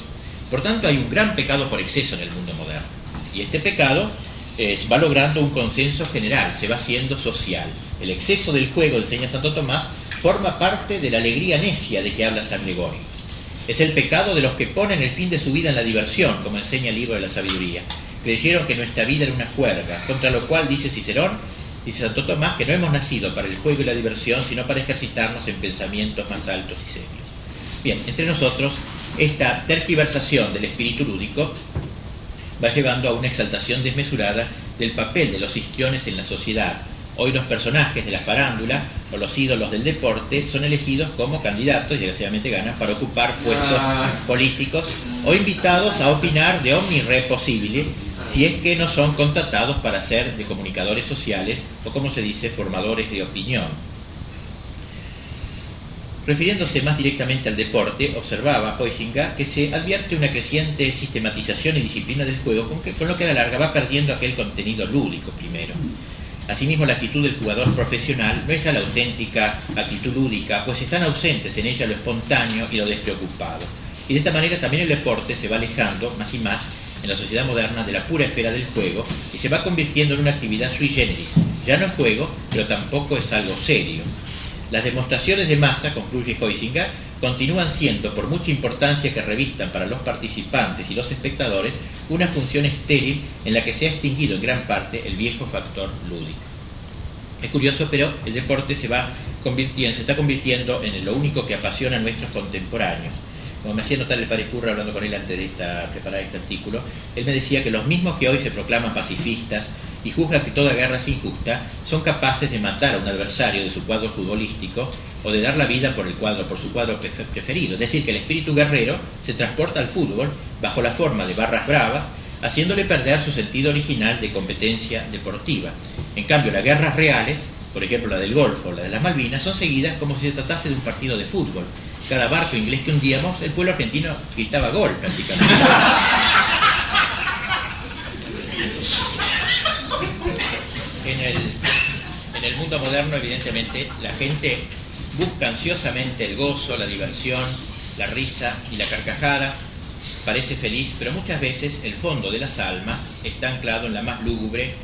Por tanto, hay un gran pecado por exceso en el mundo moderno. Y este pecado eh, va logrando un consenso general, se va haciendo social. El exceso del juego, enseña Santo Tomás, forma parte de la alegría necia de que habla San Gregorio. Es el pecado de los que ponen el fin de su vida en la diversión, como enseña el libro de la sabiduría. Creyeron que nuestra vida era una juerga, contra lo cual dice Cicerón, dice Santo Tomás, que no hemos nacido para el juego y la diversión, sino para ejercitarnos en pensamientos más altos y serios. Bien, entre nosotros, esta tergiversación del espíritu lúdico va llevando a una exaltación desmesurada del papel de los histriones en la sociedad, Hoy los personajes de la farándula o los ídolos del deporte son elegidos como candidatos, y desgraciadamente ganan, para ocupar puestos ah. políticos o invitados a opinar de omni re posible si es que no son contratados para ser de comunicadores sociales o como se dice, formadores de opinión. Refiriéndose más directamente al deporte, observaba Huizinga que se advierte una creciente sistematización y disciplina del juego, con, que, con lo que a la larga va perdiendo aquel contenido lúdico primero Asimismo, la actitud del jugador profesional no es ya la auténtica actitud lúdica, pues están ausentes en ella lo espontáneo y lo despreocupado. Y de esta manera también el deporte se va alejando más y más en la sociedad moderna de la pura esfera del juego y se va convirtiendo en una actividad sui generis. Ya no es juego, pero tampoco es algo serio. Las demostraciones de masa, concluye Heisinger, continúan siendo, por mucha importancia que revistan para los participantes y los espectadores, una función estéril en la que se ha extinguido en gran parte el viejo factor lúdico. Es curioso, pero el deporte se va convirtiendo, se está convirtiendo en lo único que apasiona a nuestros contemporáneos. Como me hacía notar el padre Curra hablando con él antes de esta, preparar este artículo, él me decía que los mismos que hoy se proclaman pacifistas y juzgan que toda guerra es injusta, son capaces de matar a un adversario de su cuadro futbolístico o de dar la vida por el cuadro, por su cuadro preferido. Es decir, que el espíritu guerrero se transporta al fútbol bajo la forma de barras bravas, haciéndole perder su sentido original de competencia deportiva. En cambio, las guerras reales, por ejemplo la del Golfo o la de las Malvinas, son seguidas como si se tratase de un partido de fútbol. Cada barco inglés que hundíamos, el pueblo argentino gritaba gol prácticamente. En el, en el mundo moderno, evidentemente, la gente busca ansiosamente el gozo, la diversión, la risa y la carcajada. Parece feliz, pero muchas veces el fondo de las almas está anclado en la más lúgubre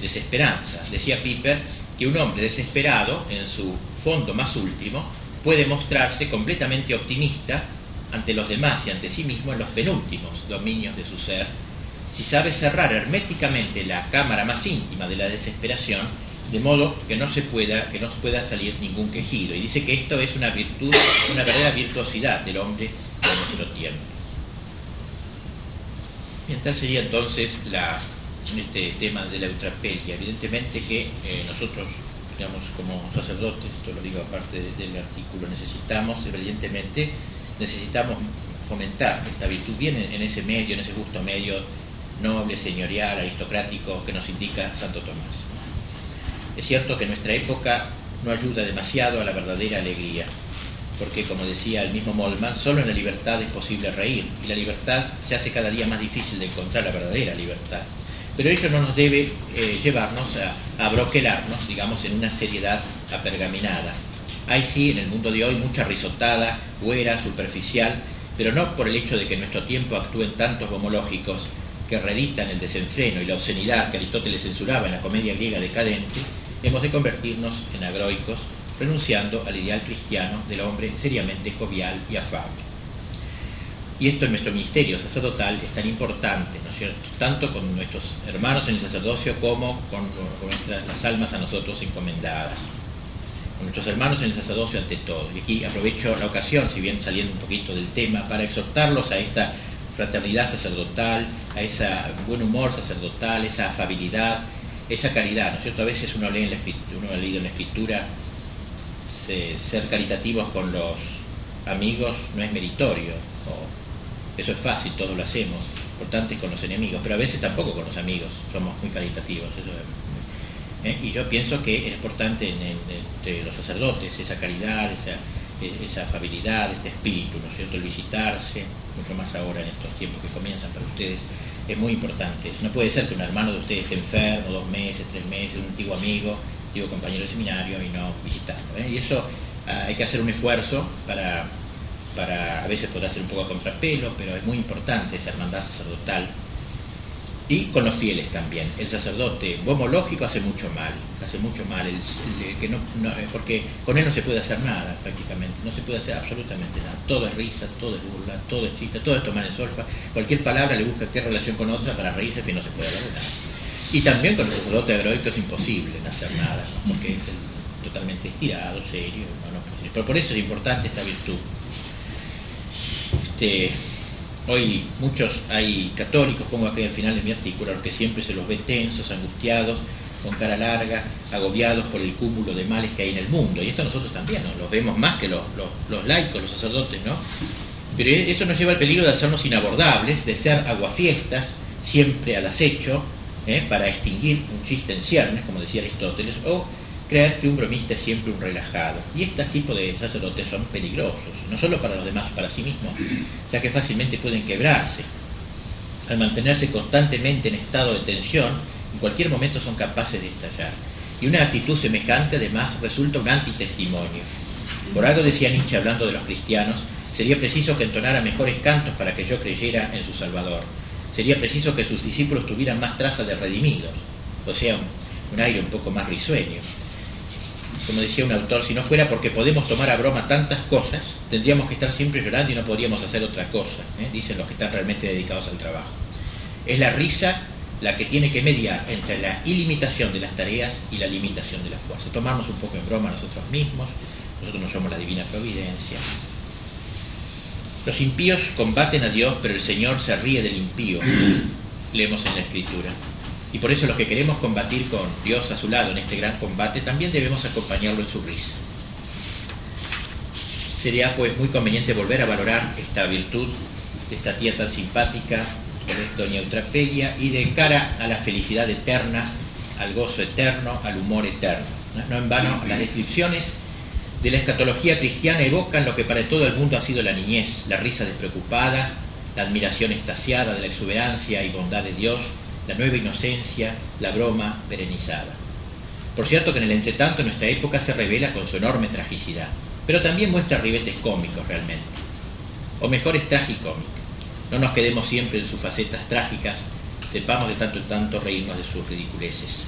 desesperanza. Decía Piper que un hombre desesperado, en su fondo más último, puede mostrarse completamente optimista ante los demás y ante sí mismo en los penúltimos dominios de su ser, si sabe cerrar herméticamente la cámara más íntima de la desesperación de modo que no se pueda que no pueda salir ningún quejido. Y dice que esto es una virtud una verdadera virtuosidad del hombre de nuestro tiempo. Bien tal sería entonces la este tema de la eutrapelia. Evidentemente que eh, nosotros digamos como sacerdotes esto lo digo aparte del artículo necesitamos evidentemente necesitamos fomentar esta virtud. Bien en ese medio en ese justo medio noble señorial aristocrático que nos indica Santo Tomás es cierto que nuestra época no ayuda demasiado a la verdadera alegría, porque como decía el mismo Molman, solo en la libertad es posible reír, y la libertad se hace cada día más difícil de encontrar la verdadera libertad. Pero ello no nos debe eh, llevarnos a, a broquelarnos, digamos, en una seriedad apergaminada. Hay sí en el mundo de hoy mucha risotada, buena, superficial, pero no por el hecho de que en nuestro tiempo actúen tantos homológicos que reeditan el desenfreno y la obscenidad que Aristóteles censuraba en la comedia griega decadente, hemos de convertirnos en agroicos, renunciando al ideal cristiano del hombre seriamente jovial y afable. Y esto en nuestro ministerio sacerdotal es tan importante, ¿no es cierto? Tanto con nuestros hermanos en el sacerdocio como con, las almas a nosotros encomendadas. Con nuestros hermanos en el sacerdocio ante todo. Y aquí aprovecho la ocasión, si bien saliendo un poquito del tema, para exhortarlos a esta fraternidad sacerdotal, a ese buen humor sacerdotal, esa afabilidad, esa caridad, ¿no es cierto? A veces uno lee en la escritura, ha leído en la escritura ser caritativos con los amigos no es meritorio, eso es fácil, todos lo hacemos, importante es con los enemigos, pero a veces tampoco con los amigos somos muy caritativos. ¿eh? Y yo pienso que es importante entre los sacerdotes esa caridad, esa, esa afabilidad, este espíritu, ¿no es cierto? El visitarse, mucho más ahora en estos tiempos que comienzan para ustedes, es muy importante. No puede ser que un hermano de ustedes enfermo, dos meses, tres meses, un antiguo amigo, antiguo compañero de seminario y no visitarlo. ¿eh? Y eso ah, hay que hacer un esfuerzo para, para, a veces podrá ser un poco a contrapelo, pero es muy importante esa hermandad sacerdotal y con los fieles también. El sacerdote bomológico hace mucho mal, hace mucho mal, el, que no, eh, porque con él no se puede hacer nada prácticamente, no se puede hacer absolutamente nada. Todo es risa, todo es burla, todo es chiste, todo es tomar en solfa. Cualquier palabra le busca qué relación con otra para reírse, que no se puede hablar de nada. Y también con el sacerdote heroico es imposible hacer nada, porque es totalmente estirado, serio. Pero por eso es importante esta virtud. Este, Hoy muchos hay católicos, pongo aquí al final de mi artículo, que siempre se los ve tensos, angustiados, con cara larga, agobiados por el cúmulo de males que hay en el mundo. Y esto nosotros también ¿no? los vemos más que los, los, laicos, los sacerdotes, ¿no? Pero eso nos lleva al peligro de hacernos inabordables, de ser aguafiestas, siempre al acecho, ¿eh? para extinguir un chiste en ciernes, como decía Aristóteles, o creer que un bromista es siempre un relajado. Y este tipo de sacerdotes son peligrosos, no solo para los demás, para sí mismos, ya que fácilmente pueden quebrarse. Al mantenerse constantemente en estado de tensión, en cualquier momento son capaces de estallar. Y una actitud semejante además resulta un antitestimonio. Por algo decía Nietzsche hablando de los cristianos, sería preciso que entonara mejores cantos para que yo creyera en su Salvador. Sería preciso que sus discípulos tuvieran más traza de redimidos, o sea, un, un aire un poco más risueño como decía un autor, si no fuera porque podemos tomar a broma tantas cosas, tendríamos que estar siempre llorando y no podríamos hacer otra cosa, ¿eh? dicen los que están realmente dedicados al trabajo. Es la risa la que tiene que mediar entre la ilimitación de las tareas y la limitación de la fuerza. Tomamos un poco en broma nosotros mismos, nosotros no somos la divina providencia. Los impíos combaten a Dios, pero el Señor se ríe del impío, leemos en la Escritura. Y por eso los que queremos combatir con Dios a su lado en este gran combate, también debemos acompañarlo en su risa. Sería pues muy conveniente volver a valorar esta virtud de esta tía tan simpática, doña Eutrapelia, y de cara a la felicidad eterna, al gozo eterno, al humor eterno. No en vano las descripciones de la escatología cristiana evocan lo que para todo el mundo ha sido la niñez, la risa despreocupada, la admiración estasiada de la exuberancia y bondad de Dios, la nueva inocencia, la broma perenizada. Por cierto que en el entretanto nuestra época se revela con su enorme tragicidad, pero también muestra ribetes cómicos realmente. O mejor es tragicómica. No nos quedemos siempre en sus facetas trágicas, sepamos de tanto en tanto reírnos de sus ridiculeces.